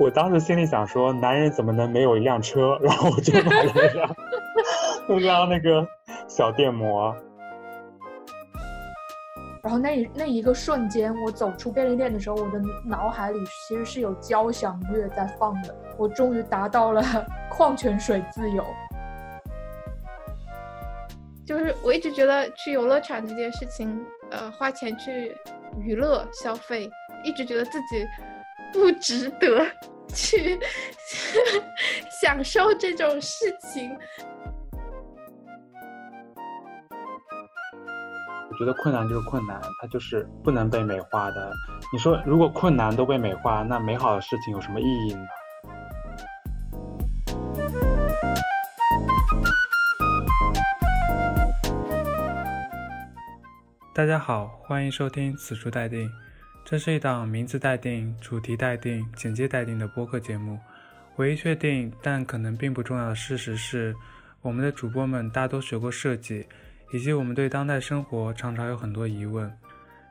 我当时心里想说，男人怎么能没有一辆车？然后我就买了一辆，一辆那个小电摩。然后那那一个瞬间，我走出便利店的时候，我的脑海里其实是有交响乐在放的。我终于达到了矿泉水自由。就是我一直觉得去游乐场这件事情，呃，花钱去娱乐消费，一直觉得自己不值得去 享受这种事情。我觉得困难就是困难，它就是不能被美化的。你说，如果困难都被美化，那美好的事情有什么意义呢？大家好，欢迎收听《此处待定》，这是一档名字待定、主题待定、简介待定的播客节目。唯一确定但可能并不重要的事实是，我们的主播们大多学过设计。以及我们对当代生活常常有很多疑问，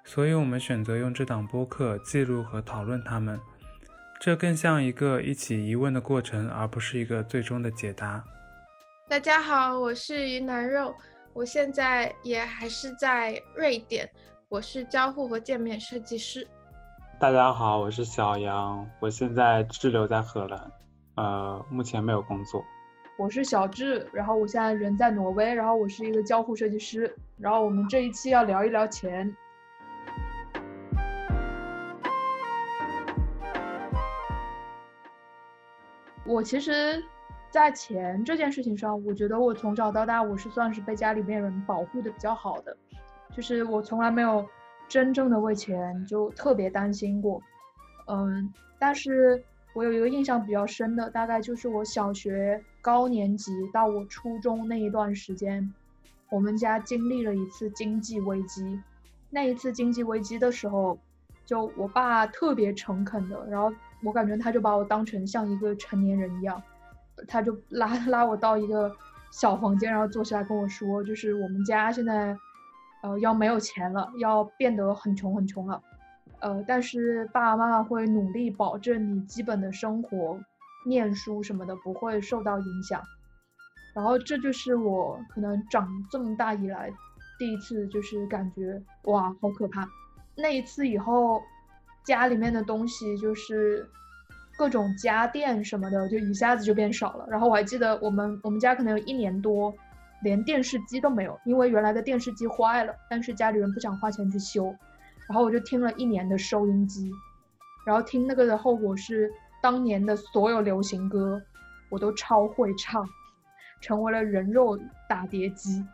所以我们选择用这档播客记录和讨论它们。这更像一个一起疑问的过程，而不是一个最终的解答。大家好，我是云南肉，我现在也还是在瑞典，我是交互和界面设计师。大家好，我是小杨，我现在滞留在荷兰，呃，目前没有工作。我是小智，然后我现在人在挪威，然后我是一个交互设计师，然后我们这一期要聊一聊钱。我其实，在钱这件事情上，我觉得我从小到大我是算是被家里面人保护的比较好的，就是我从来没有真正的为钱就特别担心过，嗯，但是。我有一个印象比较深的，大概就是我小学高年级到我初中那一段时间，我们家经历了一次经济危机。那一次经济危机的时候，就我爸特别诚恳的，然后我感觉他就把我当成像一个成年人一样，他就拉拉我到一个小房间，然后坐下来跟我说，就是我们家现在，呃，要没有钱了，要变得很穷很穷了。呃，但是爸爸妈妈会努力保证你基本的生活、念书什么的不会受到影响。然后这就是我可能长这么大以来第一次，就是感觉哇，好可怕。那一次以后，家里面的东西就是各种家电什么的，就一下子就变少了。然后我还记得我们我们家可能有一年多连电视机都没有，因为原来的电视机坏了，但是家里人不想花钱去修。然后我就听了一年的收音机，然后听那个的后果是，当年的所有流行歌，我都超会唱，成为了人肉打碟机。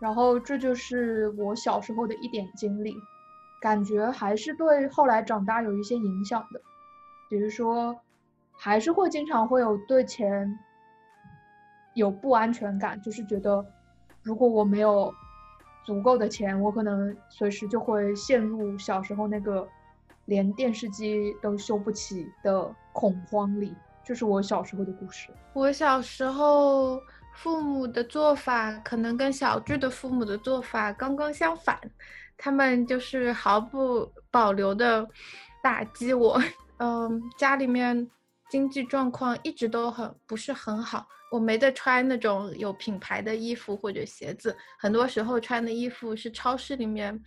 然后这就是我小时候的一点经历，感觉还是对后来长大有一些影响的。比如说，还是会经常会有对钱有不安全感，就是觉得如果我没有。足够的钱，我可能随时就会陷入小时候那个连电视机都修不起的恐慌里。这是我小时候的故事。我小时候父母的做法可能跟小智的父母的做法刚刚相反，他们就是毫不保留的打击我。嗯，家里面经济状况一直都很不是很好。我没得穿那种有品牌的衣服或者鞋子，很多时候穿的衣服是超市里面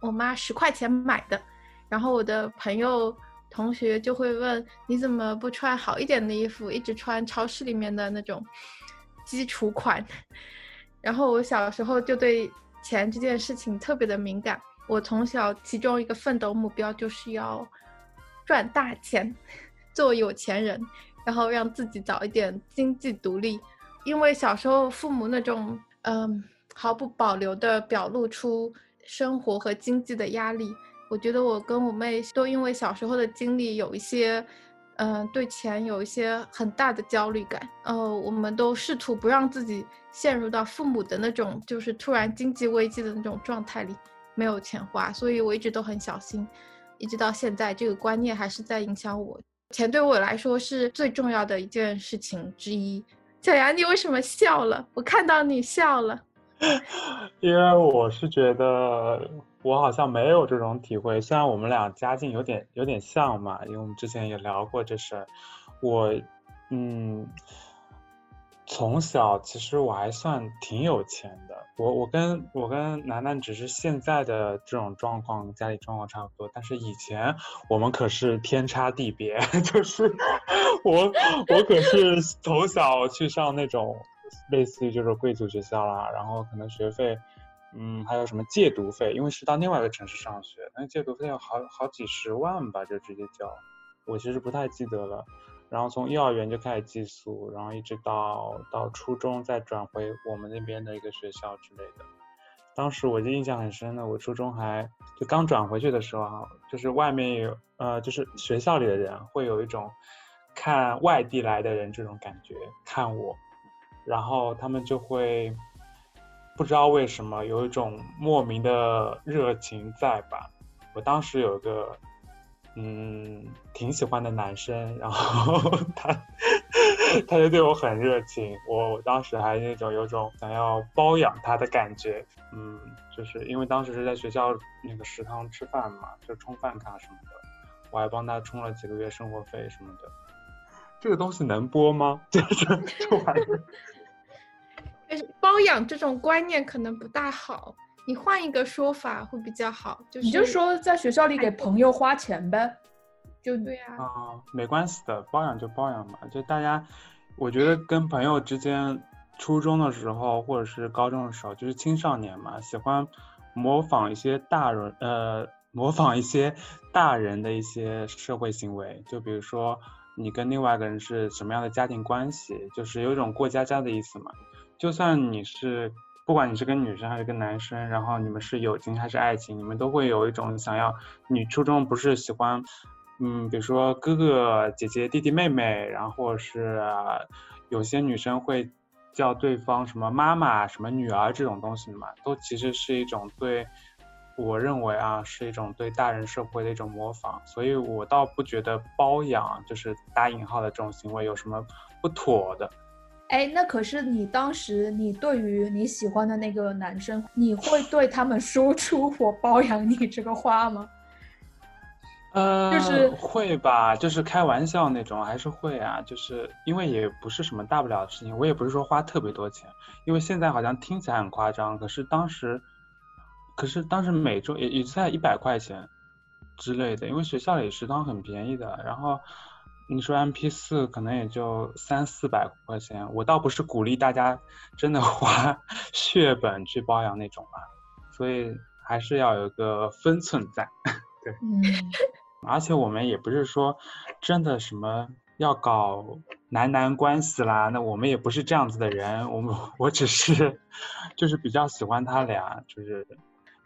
我妈十块钱买的，然后我的朋友同学就会问你怎么不穿好一点的衣服，一直穿超市里面的那种基础款。然后我小时候就对钱这件事情特别的敏感，我从小其中一个奋斗目标就是要赚大钱，做有钱人。然后让自己早一点经济独立，因为小时候父母那种嗯毫不保留的表露出生活和经济的压力，我觉得我跟我妹都因为小时候的经历有一些嗯对钱有一些很大的焦虑感，呃，我们都试图不让自己陷入到父母的那种就是突然经济危机的那种状态里，没有钱花，所以我一直都很小心，一直到现在这个观念还是在影响我。钱对我来说是最重要的一件事情之一。小杨，你为什么笑了？我看到你笑了。因为我是觉得我好像没有这种体会。虽然我们俩家境有点有点像嘛，因为我们之前也聊过这事儿。我，嗯，从小其实我还算挺有钱的。我我跟我跟楠楠只是现在的这种状况，家里状况差不多。但是以前我们可是天差地别，就是我我可是从小去上那种类似于就是贵族学校啦，然后可能学费。嗯，还有什么借读费？因为是到另外一个城市上学，那借读费要好好几十万吧，就直接交。我其实不太记得了。然后从幼儿园就开始寄宿，然后一直到到初中再转回我们那边的一个学校之类的。当时我就印象很深的，我初中还就刚转回去的时候啊，就是外面有呃，就是学校里的人会有一种看外地来的人这种感觉看我，然后他们就会。不知道为什么有一种莫名的热情在吧？我当时有个嗯挺喜欢的男生，然后他他就对我很热情，我我当时还那种有种想要包养他的感觉，嗯，就是因为当时是在学校那个食堂吃饭嘛，就充饭卡什么的，我还帮他充了几个月生活费什么的。这个东西能播吗？就是这玩意包养这种观念可能不大好，你换一个说法会比较好。就是你就说在学校里给朋友花钱呗，就对呀。啊，没关系的，包养就包养嘛。就大家，我觉得跟朋友之间，初中的时候或者是高中的时候，就是青少年嘛，喜欢模仿一些大人，呃，模仿一些大人的一些社会行为。就比如说你跟另外一个人是什么样的家庭关系，就是有一种过家家的意思嘛。就算你是，不管你是跟女生还是跟男生，然后你们是友情还是爱情，你们都会有一种想要。你初中不是喜欢，嗯，比如说哥哥姐姐弟弟妹妹，然后是有些女生会叫对方什么妈妈什么女儿这种东西嘛，都其实是一种对，我认为啊是一种对大人社会的一种模仿，所以我倒不觉得包养就是打引号的这种行为有什么不妥的。哎，那可是你当时，你对于你喜欢的那个男生，你会对他们说出“我包养你”这个话吗？呃，就是会吧，就是开玩笑那种，还是会啊，就是因为也不是什么大不了的事情，我也不是说花特别多钱，因为现在好像听起来很夸张，可是当时，可是当时每周也也在一百块钱之类的，因为学校里食堂很便宜的，然后。你说 M P 四可能也就三四百块钱，我倒不是鼓励大家真的花血本去包养那种吧，所以还是要有个分寸在。对，嗯，而且我们也不是说真的什么要搞男男关系啦，那我们也不是这样子的人，我们我只是就是比较喜欢他俩，就是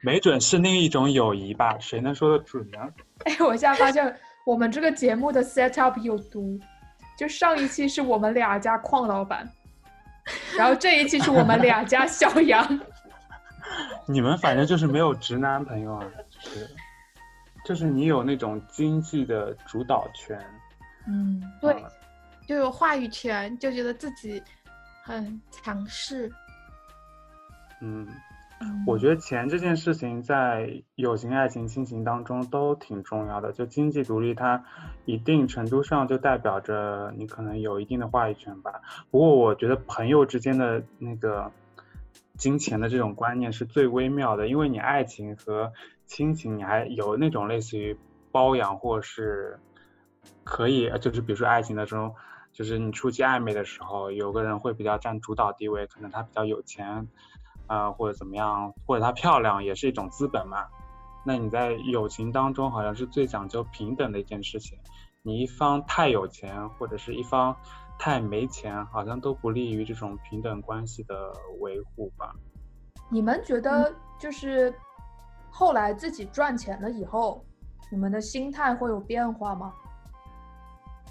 没准是另一种友谊吧，谁能说得准呢？哎，我现在发现。我们这个节目的 set up 有毒，就上一期是我们俩家矿老板，然后这一期是我们俩家小杨。你们反正就是没有直男朋友啊，就是，就是你有那种经济的主导权。嗯，对，就有话语权，就觉得自己很强势。嗯。我觉得钱这件事情在友情、爱情、亲情当中都挺重要的。就经济独立，它一定程度上就代表着你可能有一定的话语权吧。不过我觉得朋友之间的那个金钱的这种观念是最微妙的，因为你爱情和亲情，你还有那种类似于包养或是可以，就是比如说爱情的时候，就是你初期暧昧的时候，有个人会比较占主导地位，可能他比较有钱。啊，或者怎么样，或者她漂亮也是一种资本嘛。那你在友情当中，好像是最讲究平等的一件事情。你一方太有钱，或者是一方太没钱，好像都不利于这种平等关系的维护吧。你们觉得，就是后来自己赚钱了以后，你们的心态会有变化吗？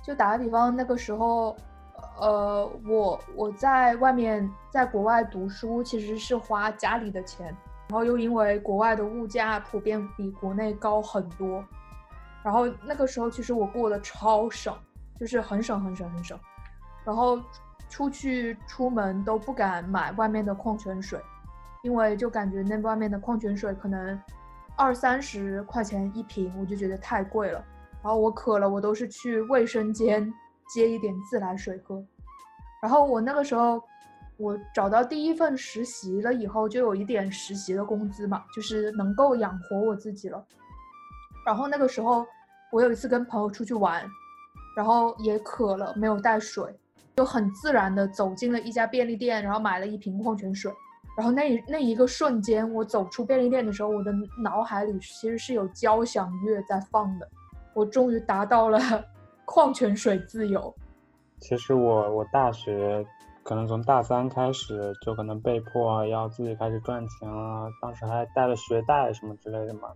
就打个比方，那个时候。呃，我我在外面在国外读书，其实是花家里的钱，然后又因为国外的物价普遍比国内高很多，然后那个时候其实我过得超省，就是很省很省很省，然后出去出门都不敢买外面的矿泉水，因为就感觉那外面的矿泉水可能二三十块钱一瓶，我就觉得太贵了。然后我渴了，我都是去卫生间接一点自来水喝。然后我那个时候，我找到第一份实习了以后，就有一点实习的工资嘛，就是能够养活我自己了。然后那个时候，我有一次跟朋友出去玩，然后也渴了，没有带水，就很自然的走进了一家便利店，然后买了一瓶矿泉水。然后那那一个瞬间，我走出便利店的时候，我的脑海里其实是有交响乐在放的。我终于达到了矿泉水自由。其实我我大学可能从大三开始就可能被迫要自己开始赚钱了，当时还带了学贷什么之类的嘛。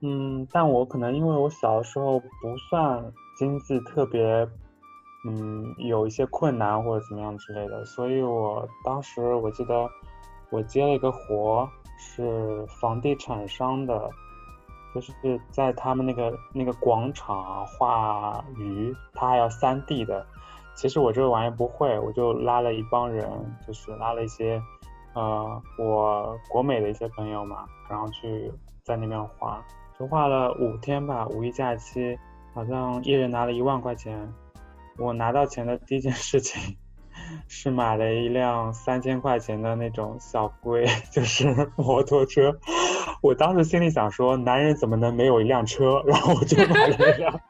嗯，但我可能因为我小的时候不算经济特别，嗯，有一些困难或者怎么样之类的，所以我当时我记得我接了一个活，是房地产商的。就是在他们那个那个广场画鱼，他还要三 D 的。其实我这个玩意不会，我就拉了一帮人，就是拉了一些，呃，我国美的一些朋友嘛，然后去在那边画，就画了五天吧。五一假期，好像一人拿了一万块钱。我拿到钱的第一件事情。是买了一辆三千块钱的那种小龟，就是摩托车。我当时心里想说，男人怎么能没有一辆车？然后我就买了一辆，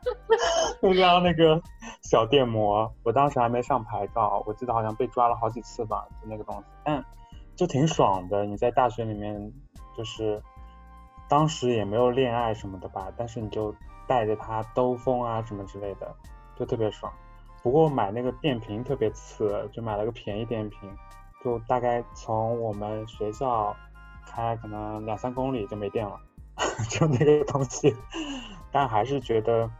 一辆那个小电摩。我当时还没上牌照，我记得好像被抓了好几次吧，就那个东西。但就挺爽的。你在大学里面，就是当时也没有恋爱什么的吧，但是你就带着它兜风啊什么之类的，就特别爽。不过买那个电瓶特别次，就买了个便宜电瓶，就大概从我们学校开可能两三公里就没电了，就那个东西，但还是觉得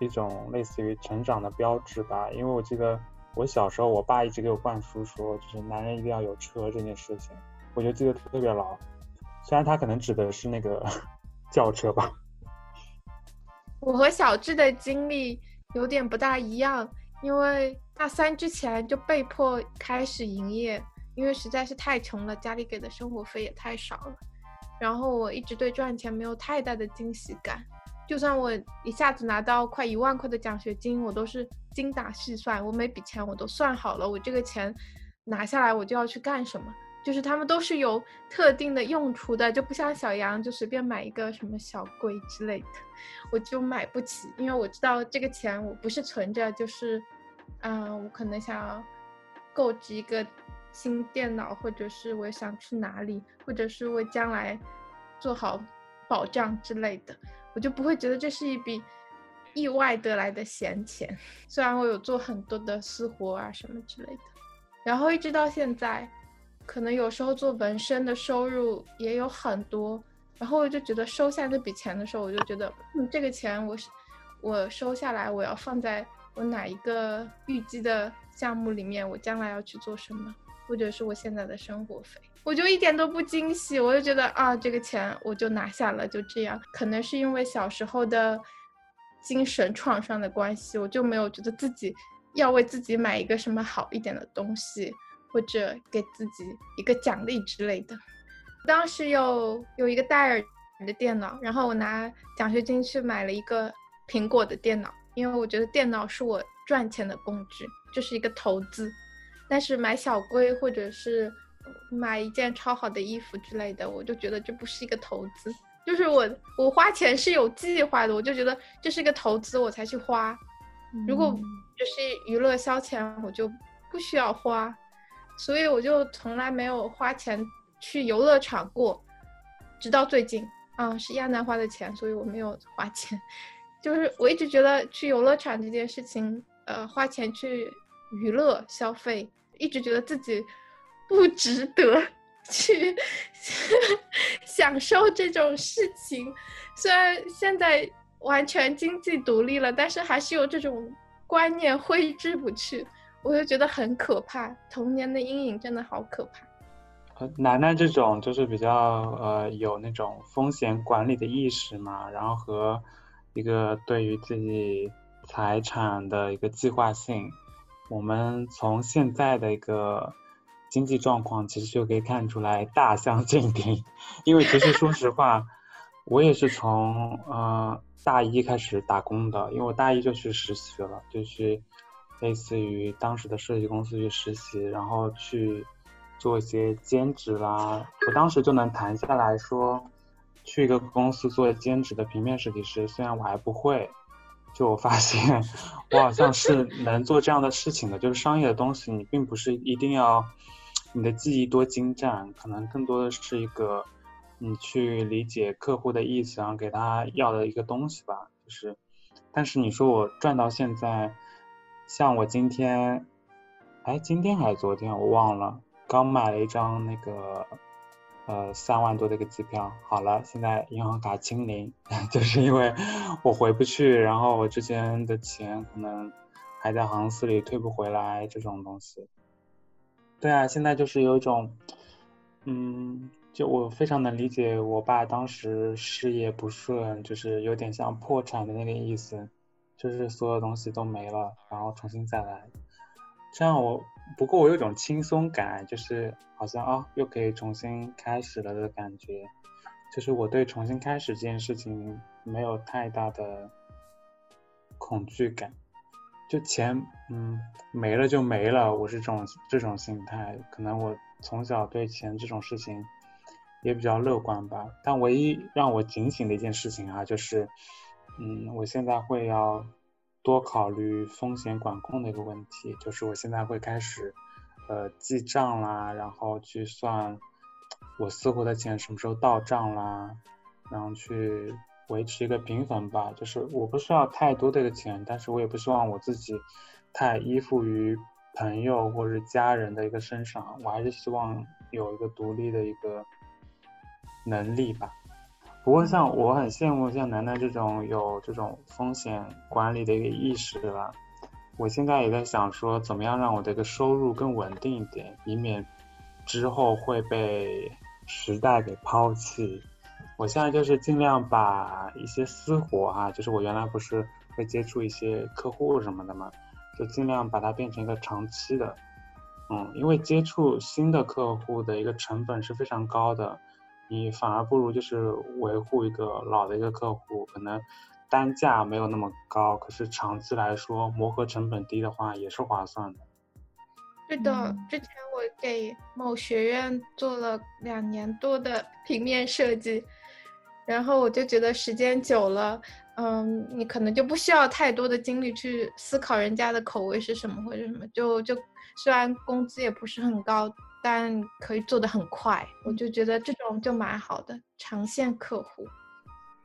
一种类似于成长的标志吧。因为我记得我小时候，我爸一直给我灌输说，就是男人一定要有车这件事情，我就记得特别牢。虽然他可能指的是那个 轿车吧。我和小智的经历。有点不大一样，因为大三之前就被迫开始营业，因为实在是太穷了，家里给的生活费也太少了。然后我一直对赚钱没有太大的惊喜感，就算我一下子拿到快一万块的奖学金，我都是精打细算，我每笔钱我都算好了，我这个钱拿下来我就要去干什么。就是他们都是有特定的用处的，就不像小杨就随便买一个什么小龟之类的，我就买不起，因为我知道这个钱我不是存着，就是，嗯，我可能想要购置一个新电脑，或者是我想去哪里，或者是为将来做好保障之类的，我就不会觉得这是一笔意外得来的闲钱。虽然我有做很多的私活啊什么之类的，然后一直到现在。可能有时候做纹身的收入也有很多，然后我就觉得收下这笔钱的时候，我就觉得，嗯，这个钱我是我收下来，我要放在我哪一个预计的项目里面，我将来要去做什么，或者是我现在的生活费，我就一点都不惊喜，我就觉得啊，这个钱我就拿下了，就这样。可能是因为小时候的精神创伤的关系，我就没有觉得自己要为自己买一个什么好一点的东西。或者给自己一个奖励之类的。当时有有一个戴尔的电脑，然后我拿奖学金去买了一个苹果的电脑，因为我觉得电脑是我赚钱的工具，就是一个投资。但是买小龟或者是买一件超好的衣服之类的，我就觉得这不是一个投资，就是我我花钱是有计划的，我就觉得这是一个投资，我才去花。如果就是娱乐消遣，我就不需要花。所以我就从来没有花钱去游乐场过，直到最近，啊，是亚楠花的钱，所以我没有花钱。就是我一直觉得去游乐场这件事情，呃，花钱去娱乐消费，一直觉得自己不值得去 享受这种事情。虽然现在完全经济独立了，但是还是有这种观念挥之不去。我就觉得很可怕，童年的阴影真的好可怕。呃，楠楠这种就是比较呃有那种风险管理的意识嘛，然后和一个对于自己财产的一个计划性，我们从现在的一个经济状况其实就可以看出来大相径庭。因为其实说实话，我也是从呃大一开始打工的，因为我大一就去实习了，就去类似于当时的设计公司去实习，然后去做一些兼职啦。我当时就能谈下来说，去一个公司做兼职的平面设计师，虽然我还不会，就我发现我好像是能做这样的事情的。就是商业的东西，你并不是一定要你的技艺多精湛，可能更多的是一个。你去理解客户的意思，然后给他要的一个东西吧，就是，但是你说我赚到现在，像我今天，哎，今天还是昨天我忘了，刚买了一张那个，呃，三万多的一个机票，好了，现在银行卡清零，就是因为我回不去，然后我之前的钱可能还在航司里退不回来这种东西。对啊，现在就是有一种，嗯。就我非常能理解我爸当时事业不顺，就是有点像破产的那个意思，就是所有东西都没了，然后重新再来。这样我不过我有种轻松感，就是好像啊又可以重新开始了的感觉。就是我对重新开始这件事情没有太大的恐惧感。就钱嗯没了就没了，我是这种这种心态。可能我从小对钱这种事情。也比较乐观吧，但唯一让我警醒的一件事情啊，就是，嗯，我现在会要多考虑风险管控的一个问题，就是我现在会开始，呃，记账啦，然后去算我私活的钱什么时候到账啦，然后去维持一个平衡吧，就是我不需要太多的一个钱，但是我也不希望我自己太依附于朋友或者家人的一个身上，我还是希望有一个独立的一个。能力吧，不过像我很羡慕像楠楠这种有这种风险管理的一个意识，对吧？我现在也在想说，怎么样让我的一个收入更稳定一点，以免之后会被时代给抛弃。我现在就是尽量把一些私活哈，就是我原来不是会接触一些客户什么的嘛，就尽量把它变成一个长期的，嗯，因为接触新的客户的一个成本是非常高的。你反而不如就是维护一个老的一个客户，可能单价没有那么高，可是长期来说磨合成本低的话也是划算的。对的，之前我给某学院做了两年多的平面设计，然后我就觉得时间久了，嗯，你可能就不需要太多的精力去思考人家的口味是什么或者什么，就就虽然工资也不是很高。但可以做的很快，我就觉得这种就蛮好的长线客户。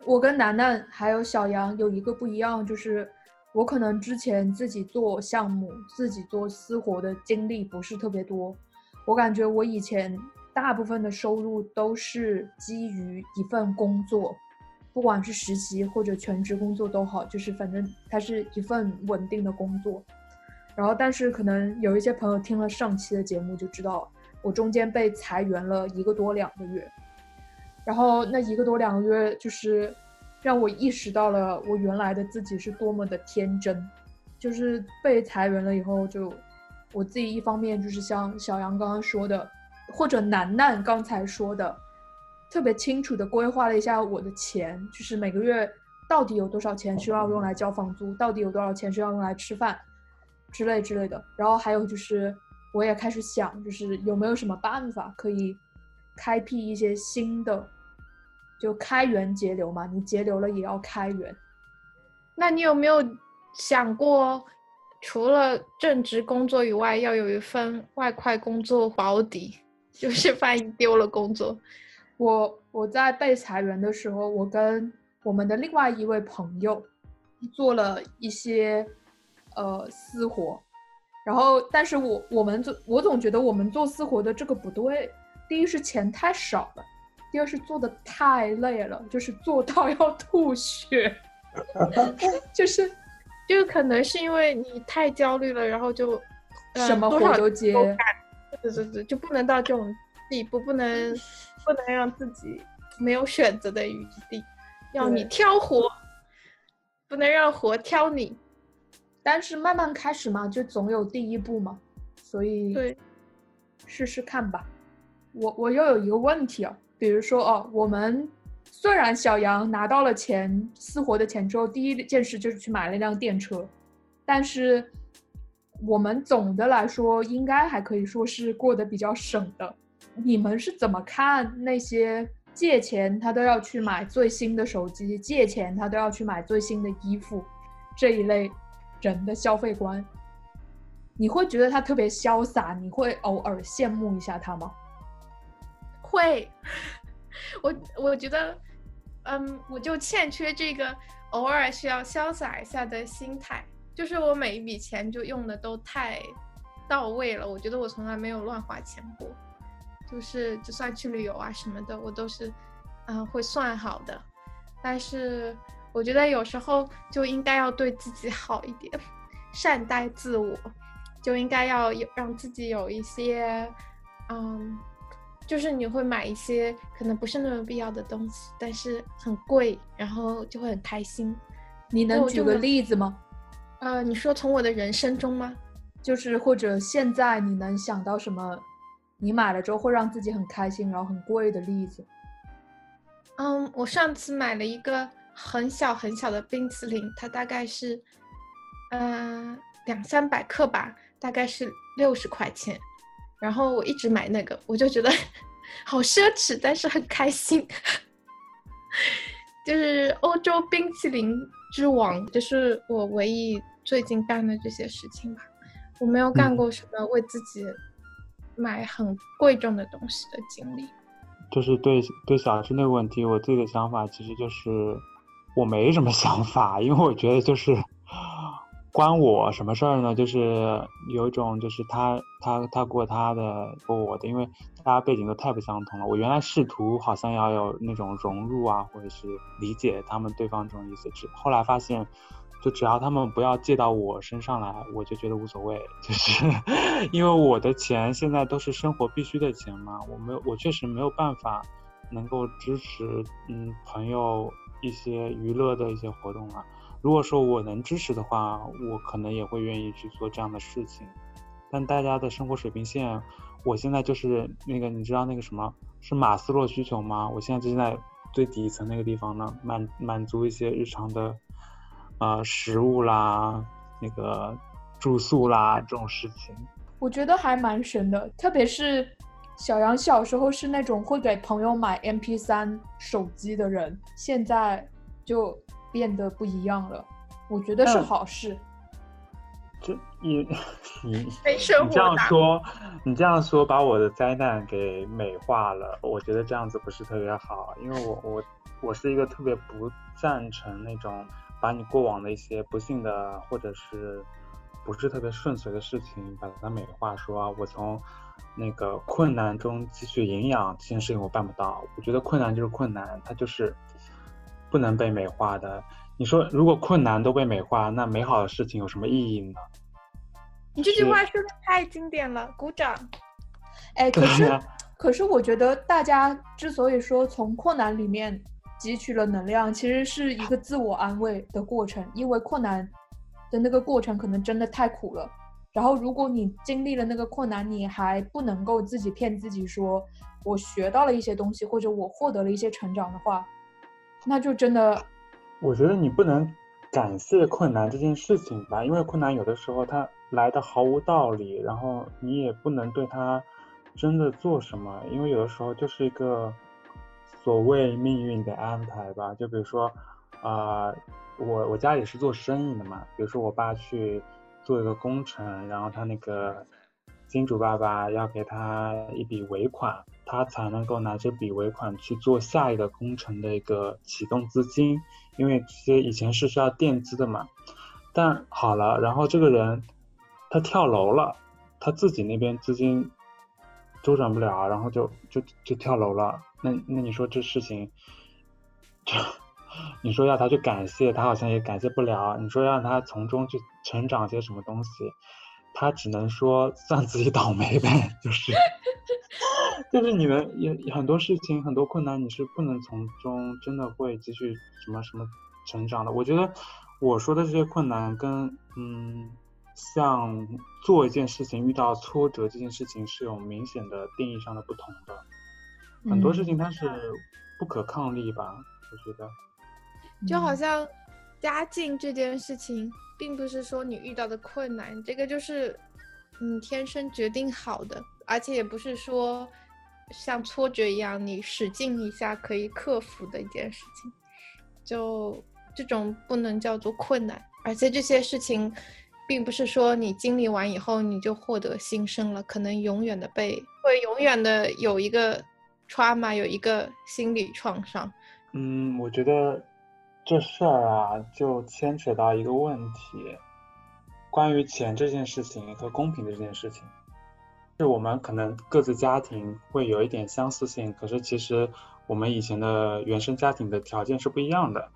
我跟楠楠还有小杨有一个不一样，就是我可能之前自己做项目、自己做私活的经历不是特别多。我感觉我以前大部分的收入都是基于一份工作，不管是实习或者全职工作都好，就是反正它是一份稳定的工作。然后，但是可能有一些朋友听了上期的节目就知道。我中间被裁员了一个多两个月，然后那一个多两个月就是让我意识到了我原来的自己是多么的天真，就是被裁员了以后，就我自己一方面就是像小杨刚刚说的，或者楠楠刚才说的，特别清楚的规划了一下我的钱，就是每个月到底有多少钱需要用来交房租，到底有多少钱需要用来吃饭，之类之类的，然后还有就是。我也开始想，就是有没有什么办法可以开辟一些新的，就开源节流嘛？你节流了也要开源。那你有没有想过，除了正职工作以外，要有一份外快工作保底，就是万一丢了工作？我我在被裁员的时候，我跟我们的另外一位朋友做了一些呃私活。然后，但是我我们做，我总觉得我们做私活的这个不对。第一是钱太少了，第二是做的太累了，就是做到要吐血。就是，就可能是因为你太焦虑了，然后就什么活都接。对对对，就不能到这种地步，不能不能让自己没有选择的余地，要你挑活，不能让活挑你。但是慢慢开始嘛，就总有第一步嘛，所以对，试试看吧。我我又有一个问题啊，比如说哦，我们虽然小杨拿到了钱私活的钱之后，第一件事就是去买了一辆电车，但是我们总的来说应该还可以说是过得比较省的。你们是怎么看那些借钱他都要去买最新的手机，借钱他都要去买最新的衣服这一类人的消费观？你会觉得他特别潇洒？你会偶尔羡慕一下他吗？会，我我觉得，嗯，我就欠缺这个偶尔需要潇洒一下的心态。就是我每一笔钱就用的都太到位了，我觉得我从来没有乱花钱过。就是就算去旅游啊什么的，我都是，嗯，会算好的。但是我觉得有时候就应该要对自己好一点，善待自我，就应该要有让自己有一些，嗯。就是你会买一些可能不是那么必要的东西，但是很贵，然后就会很开心。你能举个例子吗？呃，你说从我的人生中吗？就是或者现在你能想到什么，你买了之后会让自己很开心，然后很贵的例子？嗯，我上次买了一个很小很小的冰淇淋，它大概是，嗯，两三百克吧，大概是六十块钱。然后我一直买那个，我就觉得 好奢侈，但是很开心。就是欧洲冰淇淋之王，就是我唯一最近干的这些事情吧。我没有干过什么为自己买很贵重的东西的经历。就是对对小吃那个问题，我自己的想法其实就是我没什么 想法，因为我觉得就是。关我什么事儿呢？就是有一种，就是他他他过他的，过我的，因为大家背景都太不相同了。我原来试图好像要有那种融入啊，或者是理解他们对方这种意思，只后来发现，就只要他们不要借到我身上来，我就觉得无所谓。就是因为我的钱现在都是生活必须的钱嘛，我没有，我确实没有办法能够支持嗯朋友一些娱乐的一些活动啊。如果说我能支持的话，我可能也会愿意去做这样的事情。但大家的生活水平线，我现在就是那个，你知道那个什么是马斯洛需求吗？我现在就在最底层那个地方呢，满满足一些日常的，呃，食物啦，那个住宿啦这种事情。我觉得还蛮神的，特别是小杨小时候是那种会给朋友买 MP3 手机的人，现在就。变得不一样了，我觉得是好事。这你你 你这样说，你这样说把我的灾难给美化了。我觉得这样子不是特别好，因为我我我是一个特别不赞成那种把你过往的一些不幸的或者是不是特别顺遂的事情把它美化，说我从那个困难中汲取营养这件事情我办不到。我觉得困难就是困难，它就是。不能被美化的，你说如果困难都被美化，那美好的事情有什么意义呢？你这句话说的太经典了，鼓掌。哎，可是可是我觉得大家之所以说从困难里面汲取了能量，其实是一个自我安慰的过程，因为困难的那个过程可能真的太苦了。然后如果你经历了那个困难，你还不能够自己骗自己说我学到了一些东西，或者我获得了一些成长的话。那就真的，我觉得你不能感谢困难这件事情吧，因为困难有的时候它来的毫无道理，然后你也不能对它真的做什么，因为有的时候就是一个所谓命运的安排吧。就比如说，啊，我我家里是做生意的嘛，比如说我爸去做一个工程，然后他那个金主爸爸要给他一笔尾款。他才能够拿这笔尾款去做下一个工程的一个启动资金，因为这些以前是需要垫资的嘛。但好了，然后这个人他跳楼了，他自己那边资金周转不了，然后就就就跳楼了。那那你说这事情，就你说要他去感谢他，好像也感谢不了。你说让他从中去成长些什么东西，他只能说算自己倒霉呗，就是。就是你们也很多事情很多困难，你是不能从中真的会继续什么什么成长的。我觉得我说的这些困难跟嗯，像做一件事情遇到挫折这件事情是有明显的定义上的不同的。很多事情它是不可抗力吧，我觉得。就好像家境这件事情，并不是说你遇到的困难，这个就是你天生决定好的，而且也不是说像挫折一样，你使劲一下可以克服的一件事情。就这种不能叫做困难，而且这些事情，并不是说你经历完以后你就获得新生了，可能永远的被会永远的有一个 trauma，有一个心理创伤。嗯，我觉得。这事儿啊，就牵扯到一个问题，关于钱这件事情和公平的这件事情，是我们可能各自家庭会有一点相似性，可是其实我们以前的原生家庭的条件是不一样的，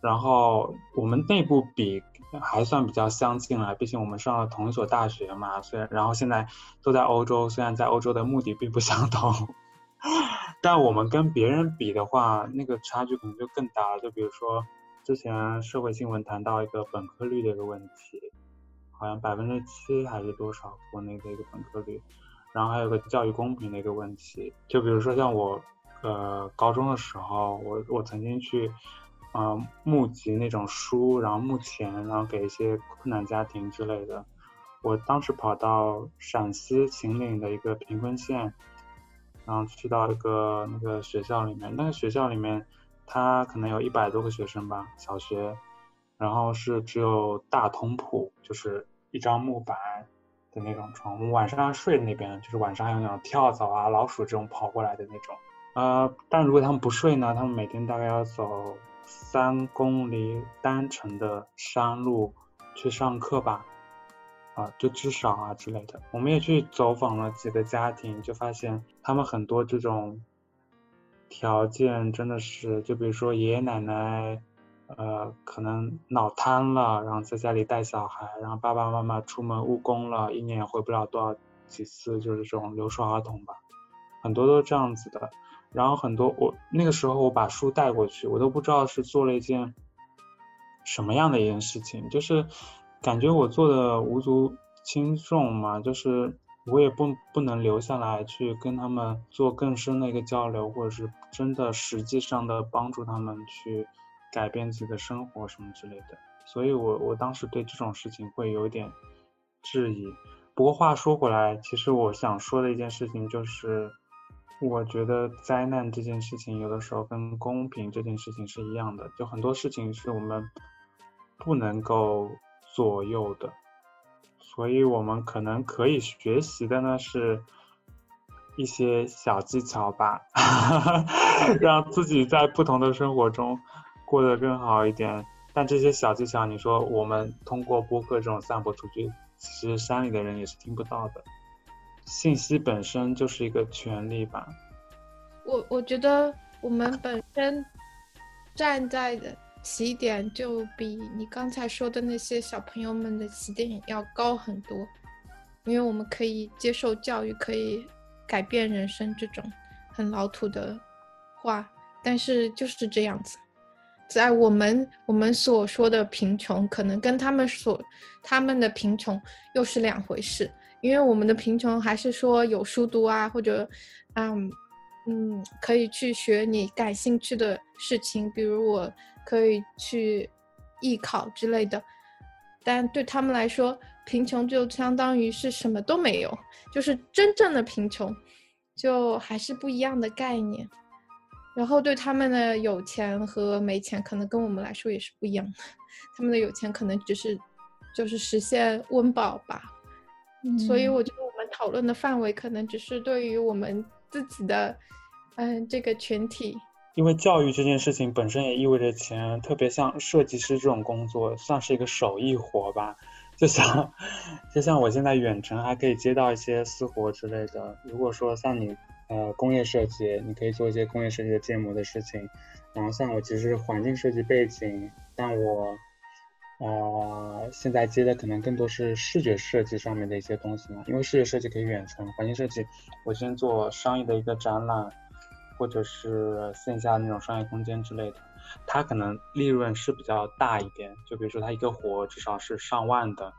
然后我们内部比还算比较相近了，毕竟我们上了同一所大学嘛，虽然然后现在都在欧洲，虽然在欧洲的目的并不相同。但我们跟别人比的话，那个差距可能就更大了。就比如说，之前社会新闻谈到一个本科率的一个问题，好像百分之七还是多少国内的一个本科率，然后还有个教育公平的一个问题。就比如说像我，呃，高中的时候，我我曾经去，呃，募集那种书，然后募钱，然后给一些困难家庭之类的。我当时跑到陕西秦岭的一个贫困县。然后去到一个那个学校里面，那个学校里面，他可能有一百多个学生吧，小学，然后是只有大通铺，就是一张木板的那种床，我们晚上睡那边，就是晚上还有那种跳蚤啊、老鼠这种跑过来的那种。呃，但如果他们不睡呢，他们每天大概要走三公里单程的山路去上课吧。就至少啊之类的，我们也去走访了几个家庭，就发现他们很多这种条件真的是，就比如说爷爷奶奶，呃，可能脑瘫了，然后在家里带小孩，然后爸爸妈妈出门务工了，一年也回不了多少几次，就是这种留守儿童吧，很多都是这样子的。然后很多我那个时候我把书带过去，我都不知道是做了一件什么样的一件事情，就是。感觉我做的无足轻重嘛，就是我也不不能留下来去跟他们做更深的一个交流，或者是真的实际上的帮助他们去改变自己的生活什么之类的。所以，我我当时对这种事情会有点质疑。不过话说回来，其实我想说的一件事情就是，我觉得灾难这件事情有的时候跟公平这件事情是一样的，就很多事情是我们不能够。左右的，所以我们可能可以学习的呢是一些小技巧吧，让自己在不同的生活中过得更好一点。但这些小技巧，你说我们通过播客这种散播出去，其实山里的人也是听不到的。信息本身就是一个权利吧。我我觉得我们本身站在的。起点就比你刚才说的那些小朋友们的起点要高很多，因为我们可以接受教育，可以改变人生这种很老土的话，但是就是这样子，在我们我们所说的贫穷，可能跟他们所他们的贫穷又是两回事，因为我们的贫穷还是说有书读啊，或者嗯嗯可以去学你感兴趣的事情，比如我。可以去艺考之类的，但对他们来说，贫穷就相当于是什么都没有，就是真正的贫穷，就还是不一样的概念。然后对他们的有钱和没钱，可能跟我们来说也是不一样的。他们的有钱可能只是就是实现温饱吧。所以我觉得我们讨论的范围可能只是对于我们自己的，嗯，这个群体。因为教育这件事情本身也意味着钱，特别像设计师这种工作，算是一个手艺活吧。就像，就像我现在远程还可以接到一些私活之类的。如果说像你，呃，工业设计，你可以做一些工业设计的建模的事情。然后像我其实环境设计背景，但我，呃，现在接的可能更多是视觉设计上面的一些东西嘛。因为视觉设计可以远程，环境设计，我先做商业的一个展览。或者是线下那种商业空间之类的，它可能利润是比较大一点。就比如说，它一个活至少是上万的，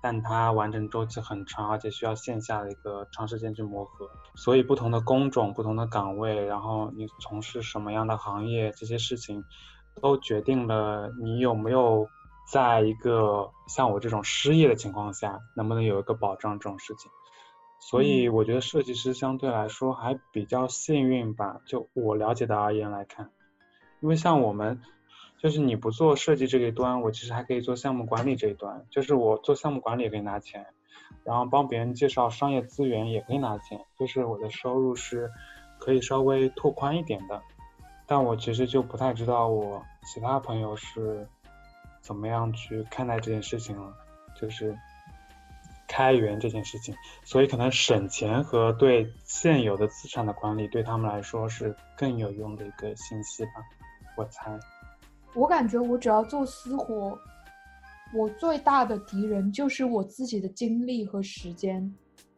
但它完成周期很长，而且需要线下的一个长时间去磨合。所以不同的工种、不同的岗位，然后你从事什么样的行业，这些事情都决定了你有没有在一个像我这种失业的情况下，能不能有一个保障这种事情。所以我觉得设计师相对来说还比较幸运吧，就我了解的而言来看，因为像我们，就是你不做设计这一端，我其实还可以做项目管理这一端，就是我做项目管理也可以拿钱，然后帮别人介绍商业资源也可以拿钱，就是我的收入是可以稍微拓宽一点的，但我其实就不太知道我其他朋友是怎么样去看待这件事情了，就是。开源这件事情，所以可能省钱和对现有的资产的管理，对他们来说是更有用的一个信息吧。我猜。我感觉我只要做私活，我最大的敌人就是我自己的精力和时间，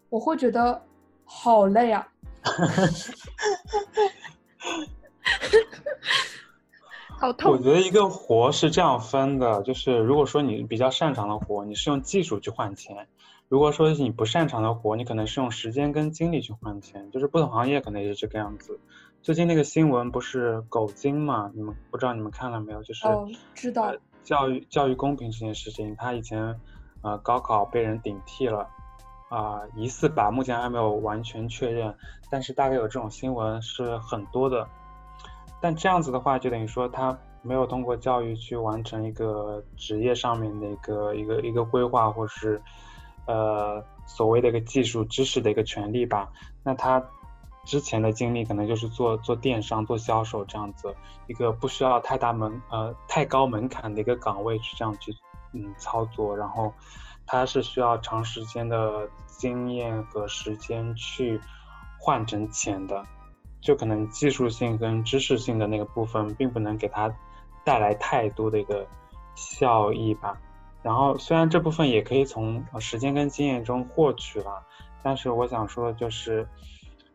我会觉得好累啊。好 痛。我觉得一个活是这样分的，就是如果说你比较擅长的活，你是用技术去换钱。如果说你不擅长的活，你可能是用时间跟精力去换钱，就是不同行业可能也是这个样子。最近那个新闻不是狗精嘛？你们不知道你们看了没有？就是知道教育教育公平这件事情，他以前呃高考被人顶替了啊，疑似吧，目前还没有完全确认，但是大概有这种新闻是很多的。但这样子的话，就等于说他没有通过教育去完成一个职业上面的一个一个一个规划，或是。呃，所谓的一个技术知识的一个权利吧，那他之前的经历可能就是做做电商、做销售这样子一个不需要太大门呃太高门槛的一个岗位去这样去嗯操作，然后他是需要长时间的经验和时间去换成钱的，就可能技术性跟知识性的那个部分并不能给他带来太多的一个效益吧。然后虽然这部分也可以从时间跟经验中获取了，但是我想说的就是，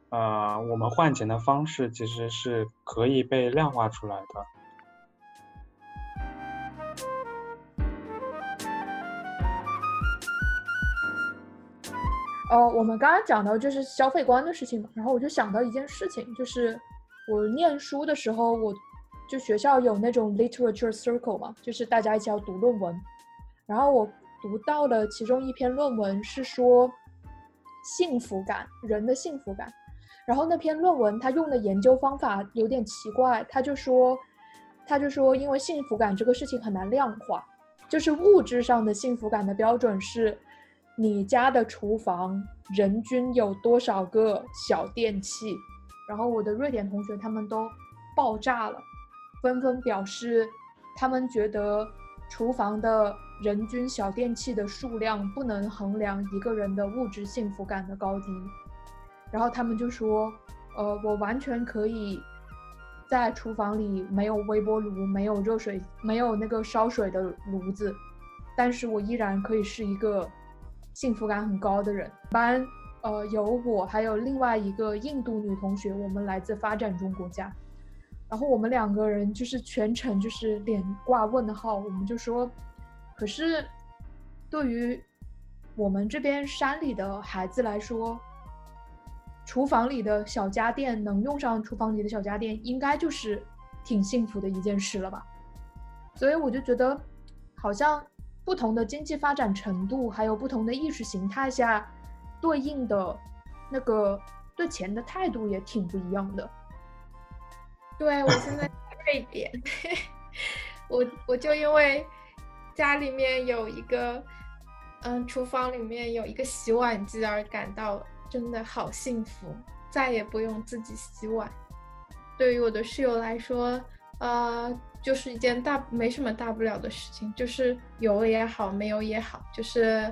呃，我们换钱的方式其实是可以被量化出来的。哦，我们刚刚讲到就是消费观的事情嘛，然后我就想到一件事情，就是我念书的时候，我就学校有那种 literature circle 嘛，就是大家一起要读论文。然后我读到了其中一篇论文，是说幸福感，人的幸福感。然后那篇论文他用的研究方法有点奇怪，他就说，他就说，因为幸福感这个事情很难量化，就是物质上的幸福感的标准是，你家的厨房人均有多少个小电器。然后我的瑞典同学他们都爆炸了，纷纷表示他们觉得厨房的。人均小电器的数量不能衡量一个人的物质幸福感的高低，然后他们就说，呃，我完全可以在厨房里没有微波炉、没有热水、没有那个烧水的炉子，但是我依然可以是一个幸福感很高的人。班，呃，有我还有另外一个印度女同学，我们来自发展中国家，然后我们两个人就是全程就是脸挂问号，我们就说。可是，对于我们这边山里的孩子来说，厨房里的小家电能用上厨房里的小家电，应该就是挺幸福的一件事了吧？所以我就觉得，好像不同的经济发展程度，还有不同的意识形态下，对应的那个对钱的态度也挺不一样的。对我现在瑞典，我我就因为。家里面有一个，嗯，厨房里面有一个洗碗机，而感到真的好幸福，再也不用自己洗碗。对于我的室友来说，呃，就是一件大没什么大不了的事情，就是有也好，没有也好，就是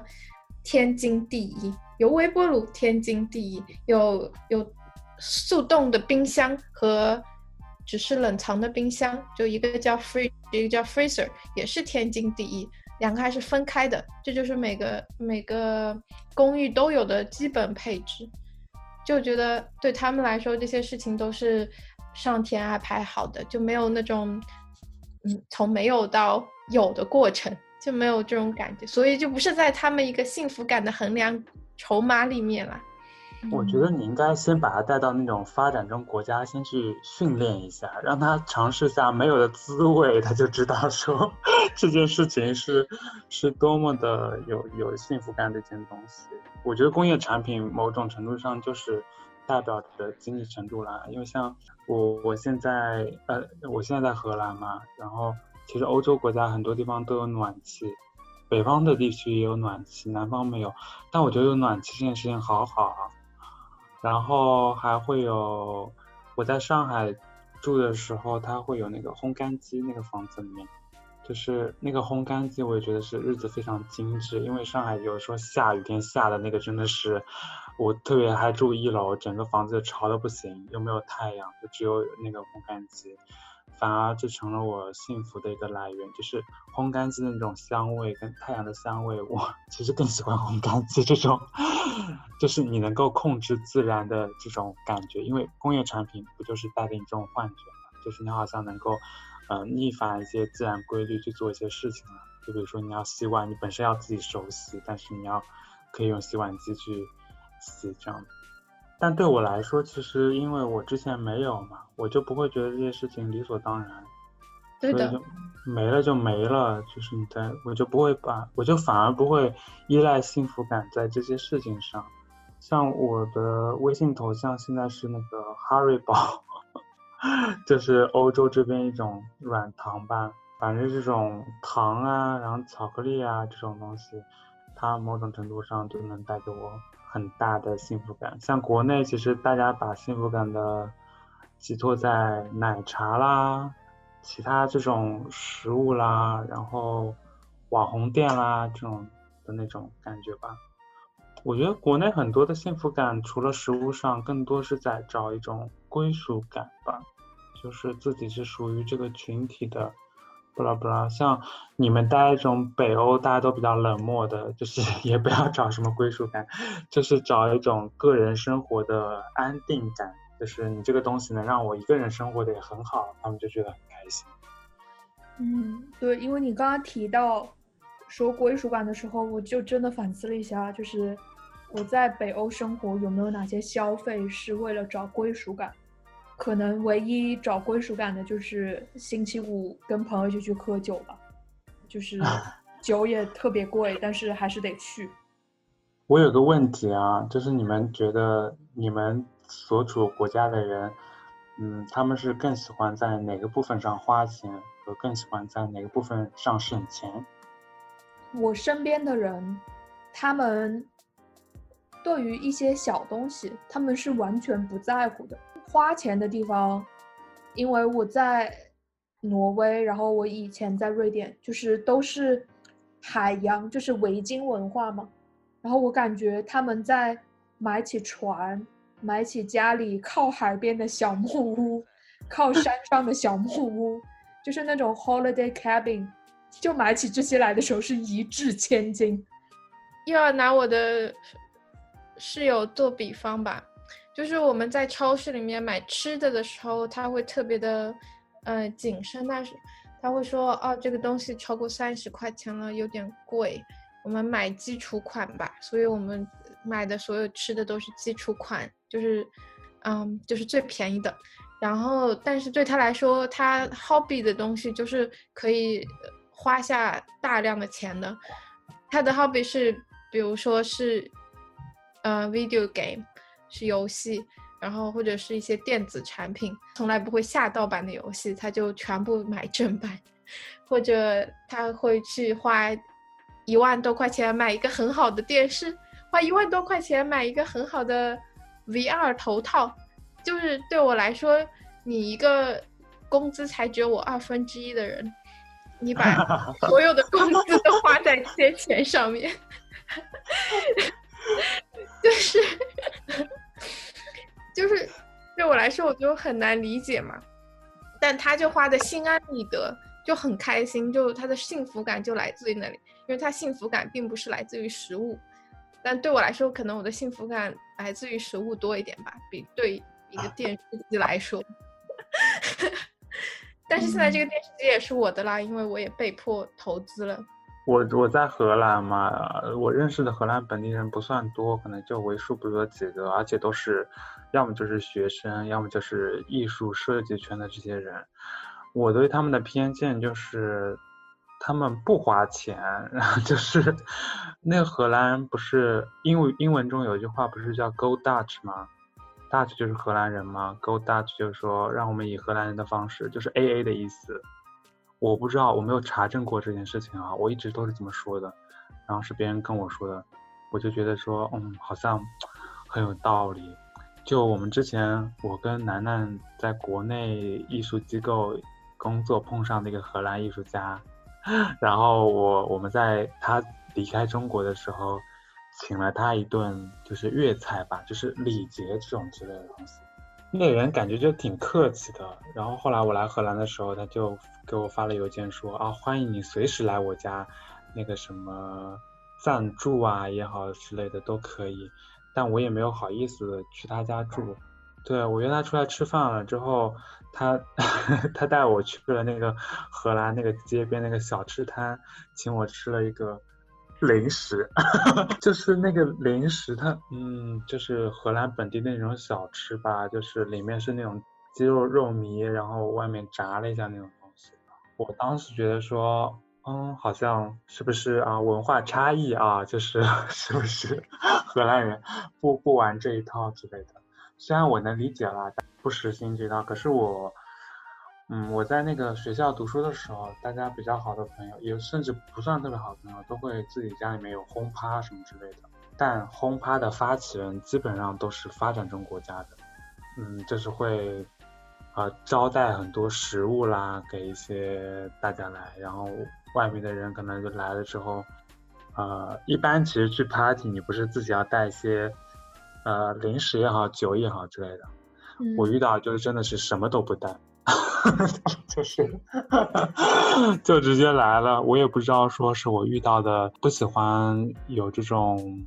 天经地义。有微波炉，天经地义；有有速冻的冰箱和。只是冷藏的冰箱，就一个叫 fridge，一个叫 freezer，也是天经地义。两个还是分开的，这就是每个每个公寓都有的基本配置。就觉得对他们来说，这些事情都是上天安排好的，就没有那种嗯从没有到有的过程。就没有这种感觉，所以就不是在他们一个幸福感的衡量筹码里面了。我觉得你应该先把他带到那种发展中国家，先去训练一下，让他尝试下没有的滋味，他就知道说这件事情是是多么的有有幸福感的一件东西。我觉得工业产品某种程度上就是代表着经济程度啦，因为像我我现在呃我现在在荷兰嘛，然后其实欧洲国家很多地方都有暖气，北方的地区也有暖气，南方没有，但我觉得有暖气这件事情好好啊。然后还会有，我在上海住的时候，它会有那个烘干机，那个房子里面，就是那个烘干机，我也觉得是日子非常精致。因为上海有时候下雨天下的那个真的是，我特别还住一楼，整个房子潮的不行，又没有太阳，就只有那个烘干机。反而就成了我幸福的一个来源，就是烘干机的那种香味跟太阳的香味，我 其实更喜欢烘干机这种，就是你能够控制自然的这种感觉，因为工业产品不就是带给你这种幻觉嘛，就是你好像能够，呃，逆反一些自然规律去做一些事情了，就比如说你要洗碗，你本身要自己手洗，但是你要可以用洗碗机去洗这样。但对我来说，其实因为我之前没有嘛，我就不会觉得这些事情理所当然，对的，没了就没了，就是你在，我就不会把，我就反而不会依赖幸福感在这些事情上。像我的微信头像现在是那个哈瑞 宝，就是欧洲这边一种软糖吧，反正这种糖啊，然后巧克力啊这种东西，它某种程度上就能带给我。很大的幸福感，像国内其实大家把幸福感的寄托在奶茶啦、其他这种食物啦，然后网红店啦这种的那种感觉吧。我觉得国内很多的幸福感，除了食物上，更多是在找一种归属感吧，就是自己是属于这个群体的。不啦不啦，像你们待这种北欧，大家都比较冷漠的，就是 也不要找什么归属感，就是找一种个人生活的安定感，就是你这个东西能让我一个人生活的也很好，他们就觉得很开心。嗯，对，因为你刚刚提到说归属感的时候，我就真的反思了一下，就是我在北欧生活有没有哪些消费是为了找归属感。可能唯一找归属感的就是星期五跟朋友一起去喝酒吧，就是酒也特别贵，但是还是得去。我有个问题啊，就是你们觉得你们所处国家的人，嗯，他们是更喜欢在哪个部分上花钱，和更喜欢在哪个部分上省钱？我身边的人，他们对于一些小东西，他们是完全不在乎的。花钱的地方，因为我在挪威，然后我以前在瑞典，就是都是海洋，就是维京文化嘛。然后我感觉他们在买起船，买起家里靠海边的小木屋，靠山上的小木屋，就是那种 holiday cabin，就买起这些来的时候是一掷千金。又要拿我的室友做比方吧。就是我们在超市里面买吃的的时候，他会特别的，呃，谨慎。但是他会说，哦，这个东西超过三十块钱了，有点贵，我们买基础款吧。所以我们买的所有吃的都是基础款，就是，嗯，就是最便宜的。然后，但是对他来说，他 hobby 的东西就是可以花下大量的钱的。他的 hobby 是，比如说是，呃，video game。是游戏，然后或者是一些电子产品，从来不会下盗版的游戏，他就全部买正版，或者他会去花一万多块钱买一个很好的电视，花一万多块钱买一个很好的 VR 头套，就是对我来说，你一个工资才只有我二分之一的人，你把 所有的工资都花在这些钱上面，就是。就是对我来说，我就很难理解嘛。但他就花的心安理得，就很开心，就他的幸福感就来自于那里。因为他幸福感并不是来自于食物，但对我来说，可能我的幸福感来自于食物多一点吧，比对一个电视机来说。但是现在这个电视机也是我的啦，因为我也被迫投资了。我我在荷兰嘛，我认识的荷兰本地人不算多，可能就为数不多几个，而且都是要么就是学生，要么就是艺术设计圈的这些人。我对他们的偏见就是他们不花钱，然后就是那个荷兰不是英文英文中有一句话不是叫 “Go Dutch” 吗？Dutch 就是荷兰人嘛，Go Dutch 就是说让我们以荷兰人的方式，就是 A A 的意思。我不知道，我没有查证过这件事情啊，我一直都是这么说的，然后是别人跟我说的，我就觉得说，嗯，好像 很有道理。就我们之前，我跟楠楠在国内艺术机构工作碰上那个荷兰艺术家，然后我我们在他离开中国的时候，请了他一顿就是粤菜吧，就是礼节这种之类的东西。那人感觉就挺客气的，然后后来我来荷兰的时候，他就给我发了邮件说啊，欢迎你随时来我家，那个什么暂住啊也好之类的都可以，但我也没有好意思去他家住。对我约他出来吃饭了之后，他 他带我去了那个荷兰那个街边那个小吃摊，请我吃了一个。零食，就是那个零食，它嗯，就是荷兰本地那种小吃吧，就是里面是那种鸡肉肉糜，然后外面炸了一下那种东西。我当时觉得说，嗯，好像是不是啊，文化差异啊，就是 是不是荷兰人不不玩这一套之类的？虽然我能理解啦，不实行这套，可是我。嗯，我在那个学校读书的时候，大家比较好的朋友，也甚至不算特别好的朋友，都会自己家里面有轰趴什么之类的。但轰趴的发起人基本上都是发展中国家的，嗯，就是会，呃，招待很多食物啦，给一些大家来，然后外面的人可能就来了之后，呃，一般其实去 party 你不是自己要带一些，呃，零食也好，酒也好之类的。我遇到就是真的是什么都不带。就是，就直接来了。我也不知道说是我遇到的不喜欢有这种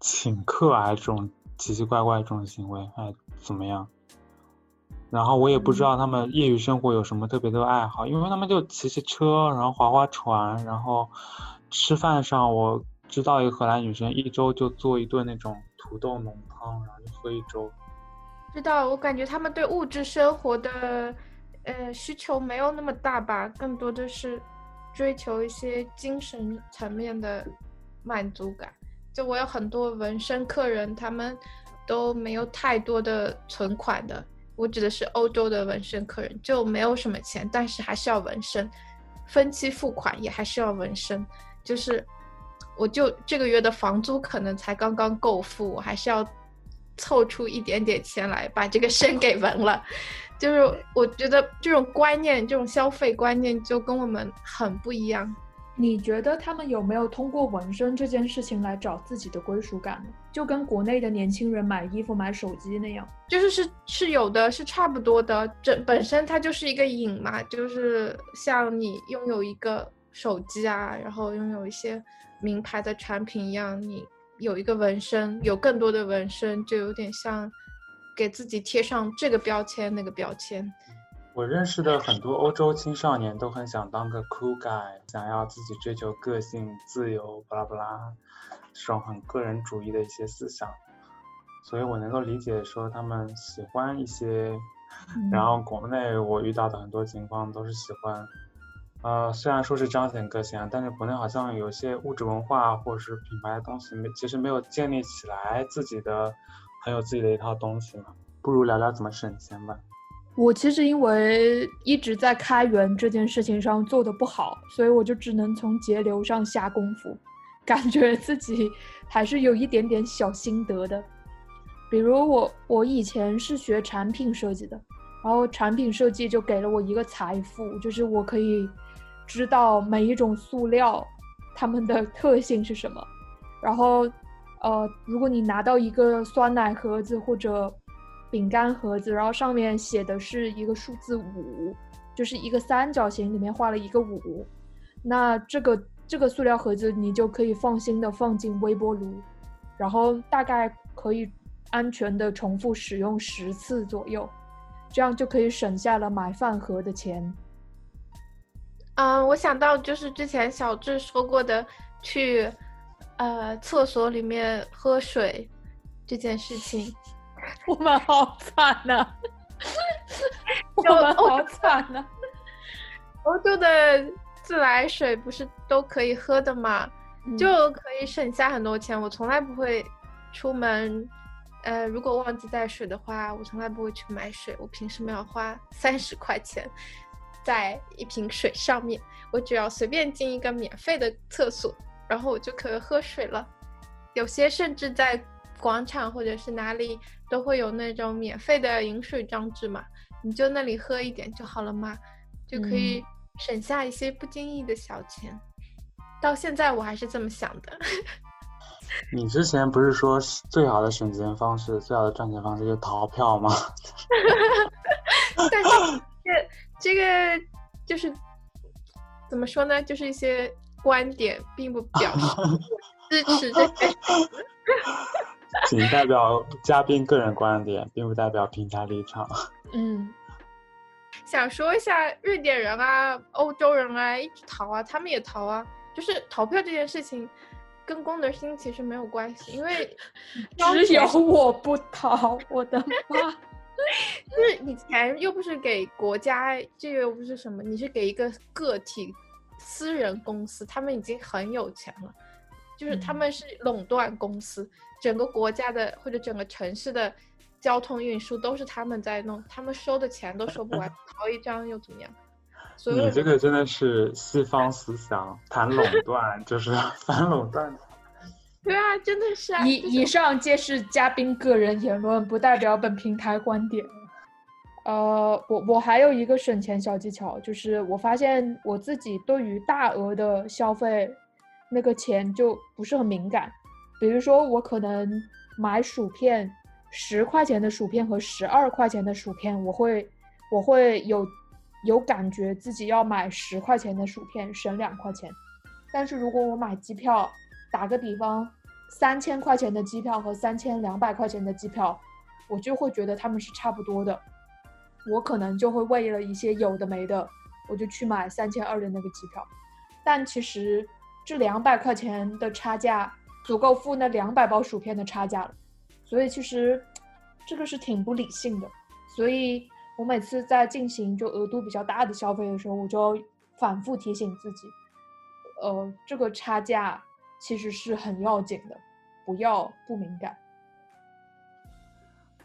请客啊这种奇奇怪怪这种行为，还怎么样？然后我也不知道他们业余生活有什么特别的爱好，因为他们就骑骑车，然后划划船，然后吃饭上，我知道一个荷兰女生一周就做一顿那种土豆浓汤，然后就喝一周。知道，我感觉他们对物质生活的。呃，需求没有那么大吧，更多的是追求一些精神层面的满足感。就我有很多纹身客人，他们都没有太多的存款的。我指的是欧洲的纹身客人，就没有什么钱，但是还是要纹身，分期付款也还是要纹身。就是，我就这个月的房租可能才刚刚够付，我还是要凑出一点点钱来把这个身给纹了。就是我觉得这种观念，这种消费观念就跟我们很不一样。你觉得他们有没有通过纹身这件事情来找自己的归属感呢？就跟国内的年轻人买衣服、买手机那样，就是是是有的，是差不多的。这本身它就是一个瘾嘛，就是像你拥有一个手机啊，然后拥有一些名牌的产品一样，你有一个纹身，有更多的纹身，就有点像。给自己贴上这个标签那个标签。我认识的很多欧洲青少年都很想当个 cool guy，想要自己追求个性、自由，巴拉巴拉，这种很个人主义的一些思想。所以我能够理解说他们喜欢一些。然后国内我遇到的很多情况都是喜欢，呃，虽然说是彰显个性，但是国内好像有些物质文化或者是品牌的东西没，其实没有建立起来自己的。很有自己的一套东西嘛，不如聊聊怎么省钱吧。我其实因为一直在开源这件事情上做的不好，所以我就只能从节流上下功夫，感觉自己还是有一点点小心得的。比如我我以前是学产品设计的，然后产品设计就给了我一个财富，就是我可以知道每一种塑料它们的特性是什么，然后。呃，如果你拿到一个酸奶盒子或者饼干盒子，然后上面写的是一个数字五，就是一个三角形里面画了一个五，那这个这个塑料盒子你就可以放心的放进微波炉，然后大概可以安全的重复使用十次左右，这样就可以省下了买饭盒的钱。嗯，我想到就是之前小智说过的，去呃厕所里面喝水这件事情。我们好惨呐！我们好惨呐！欧洲的自来水不是都可以喝的吗？就可以省下很多钱。我从来不会出门，呃，如果忘记带水的话，我从来不会去买水。我凭什么要花三十块钱在一瓶水上面？我只要随便进一个免费的厕所，然后我就可以喝水了。有些甚至在广场或者是哪里都会有那种免费的饮水装置嘛，你就那里喝一点就好了嘛，就可以省下一些不经意的小钱。到现在我还是这么想的。你之前不是说最好的省钱方式、最好的赚钱方式就是逃票吗？但是这这个就是怎么说呢？就是一些观点，并不表示 支持这些。仅代表嘉宾个人观点，并不代表平台立场。嗯，想说一下瑞典人啊、欧洲人啊，一直逃啊，他们也逃啊。就是逃票这件事情，跟功德心其实没有关系，因为 只有我不逃，我的妈！就是以前又不是给国家，这个又不是什么，你是给一个个体私人公司，他们已经很有钱了，就是他们是垄断公司，整个国家的或者整个城市的交通运输都是他们在弄，他们收的钱都收不完，逃一张又怎么样？所以你这个真的是西方思想，谈垄断 就是反垄断。对啊，真的是啊。以以上皆是嘉宾个人言论，不代表本平台观点。呃，我我还有一个省钱小技巧，就是我发现我自己对于大额的消费，那个钱就不是很敏感。比如说，我可能买薯片，十块钱的薯片和十二块钱的薯片，我会我会有。有感觉自己要买十块钱的薯片省两块钱，但是如果我买机票，打个比方，三千块钱的机票和三千两百块钱的机票，我就会觉得他们是差不多的，我可能就会为了一些有的没的，我就去买三千二的那个机票，但其实这两百块钱的差价足够付那两百包薯片的差价了，所以其实这个是挺不理性的，所以。我每次在进行就额度比较大的消费的时候，我就反复提醒自己，呃，这个差价其实是很要紧的，不要不敏感。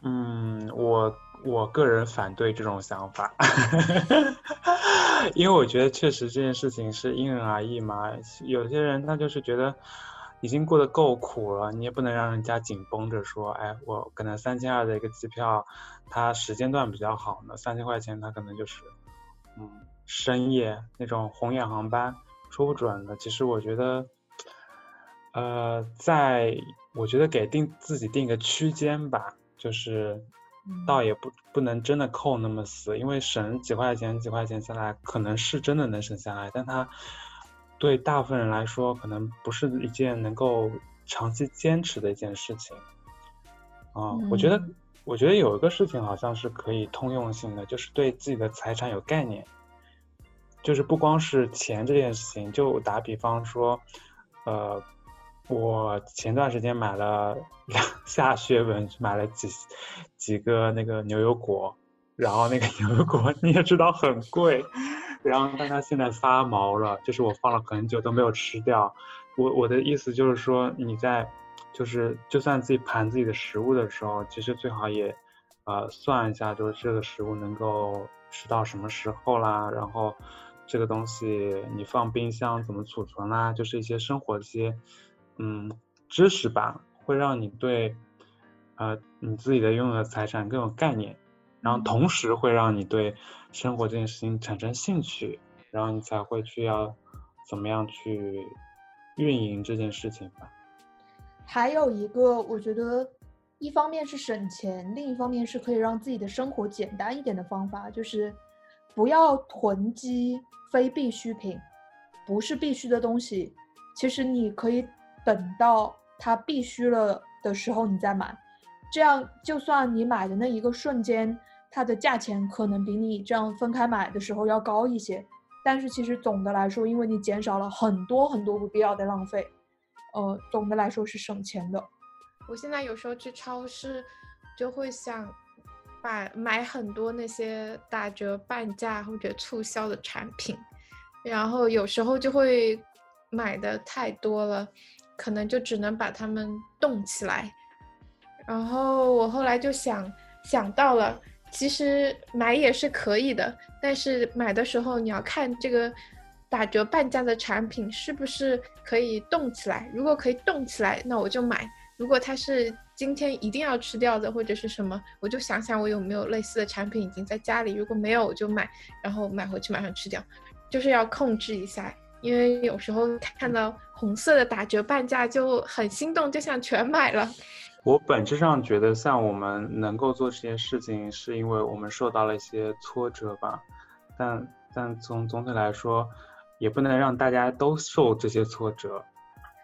嗯，我我个人反对这种想法，因为我觉得确实这件事情是因人而异嘛，有些人他就是觉得。已经过得够苦了，你也不能让人家紧绷着说，哎，我可能三千二的一个机票，它时间段比较好呢，三千块钱它可能就是，嗯，深夜那种红眼航班，说不准的。其实我觉得，呃，在我觉得给定自己定个区间吧，就是，倒也不不能真的扣那么死，因为省几块钱几块钱下来，可能是真的能省下来，但它。对大部分人来说，可能不是一件能够长期坚持的一件事情。啊，我觉得，我觉得有一个事情好像是可以通用性的，就是对自己的财产有概念。就是不光是钱这件事情，就打比方说，呃，我前段时间买了两 下血本，买了几几个那个牛油果，然后那个 牛油果你也知道很贵。然后，但它现在发毛了，就是我放了很久都没有吃掉。我我的意思就是说，你在，就是就算自己盘自己的食物的时候，其实最好也，呃，算一下，就是这个食物能够吃到什么时候啦。然后，这个东西你放冰箱怎么储存啦？就是一些生活一些，嗯，知识吧，会让你对，呃，你自己的拥有的财产更有概念。然后同时会让你对生活这件事情产生兴趣，然后你才会去要怎么样去运营这件事情吧。还有一个，我觉得一方面是省钱，另一方面是可以让自己的生活简单一点的方法，就是不要囤积非必需品，不是必须的东西，其实你可以等到它必须了的时候你再买，这样就算你买的那一个瞬间。它的价钱可能比你这样分开买的时候要高一些，但是其实总的来说，因为你减少了很多很多不必要的浪费，呃，总的来说是省钱的。我现在有时候去超市，就会想把买很多那些打折、半价或者促销的产品，然后有时候就会买的太多了，可能就只能把它们冻起来。然后我后来就想想到了，其实买也是可以的，但是买的时候你要看这个打折半价的产品是不是可以冻起来。如果可以冻起来，那我就买；如果它是今天一定要吃掉的或者是什么，我就想想我有没有类似的产品已经在家里。如果没有，我就买，然后买回去马上吃掉。就是要控制一下，因为有时候看到红色的打折半价就很心动，就想全买了。我本质上觉得，像我们能够做这件事情，是因为我们受到了一些挫折吧。但但从总体来说，也不能让大家都受这些挫折，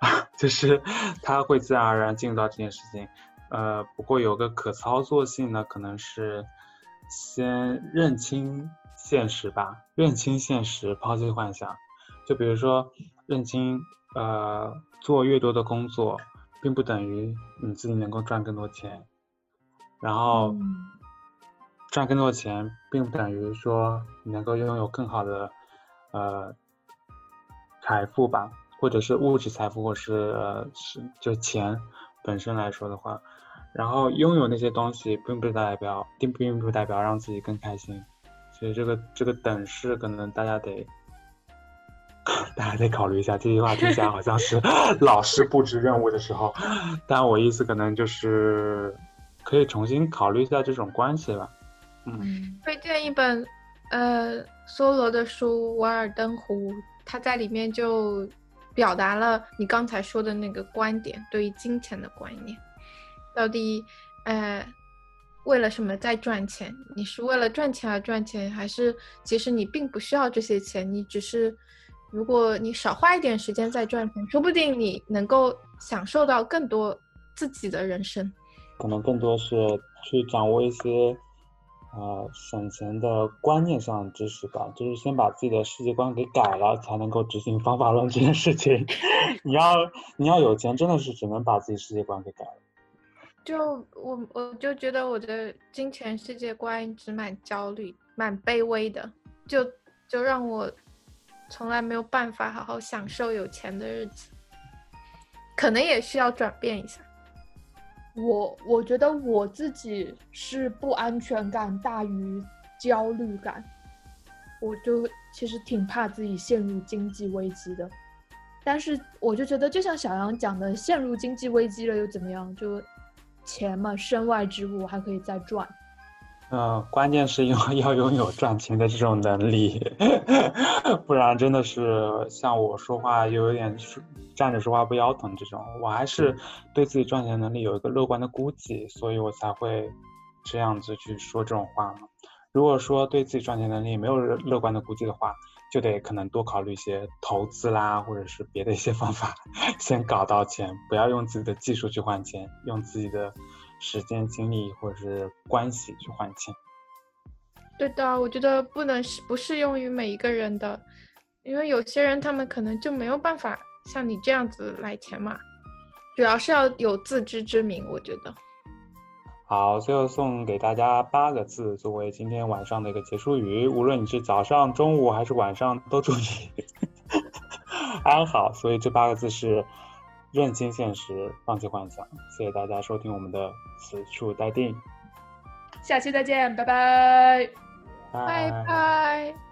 就是他会自然而然进入到这件事情。呃，不过有个可操作性呢，可能是先认清现实吧，认清现实，抛弃幻想。就比如说，认清呃，做越多的工作。并不等于你自己能够赚更多钱，然后赚更多钱，并不等于说你能够拥有更好的呃财富吧，或者是物质财富，或是呃是就钱本身来说的话，然后拥有那些东西，并不代表并并不代表让自己更开心，所以这个这个等式可能大家得。大家再考虑一下，这句话听起来好像是 老师布置任务的时候，但我意思可能就是可以重新考虑一下这种关系吧。嗯，推荐一本呃梭罗的书《瓦尔登湖》，他在里面就表达了你刚才说的那个观点，对于金钱的观念，到底呃为了什么在赚钱？你是为了赚钱而赚钱，还是其实你并不需要这些钱，你只是。如果你少花一点时间在赚钱，说不定你能够享受到更多自己的人生。可能更多是去掌握一些，呃，省钱的观念上的知识吧。就是先把自己的世界观给改了，才能够执行方法论这件事情。你要你要有钱，真的是只能把自己世界观给改了。就我我就觉得我的金钱世界观一直蛮焦虑、蛮卑微的，就就让我。从来没有办法好好享受有钱的日子，可能也需要转变一下。我我觉得我自己是不安全感大于焦虑感，我就其实挺怕自己陷入经济危机的。但是我就觉得，就像小杨讲的，陷入经济危机了又怎么样？就钱嘛，身外之物还可以再赚。嗯，关键是要 要拥有赚钱的这种能力，不然真的是像我说话又有点站着说话不腰疼这种。我还是对自己赚钱能力有一个乐观的估计，所以我才会这样子去说这种话嘛。如果说对自己赚钱能力没有乐观的估计的话，就得可能多考虑一些投资啦，或者是别的一些方法，先搞到钱，不要用自己的技术去换钱，用自己的。时间、精力或者是关系去换钱，对的，我觉得不能适不适用于每一个人的，因为有些人他们可能就没有办法像你这样子来钱嘛，主要是要有自知之明，我觉得。好，最后送给大家八个字作为今天晚上的一个结束语，无论你是早上、中午还是晚上，都祝你安好。所以这八个字是。认清现实，放弃幻想。谢谢大家收听我们的此处待定，下期再见，拜拜，拜拜。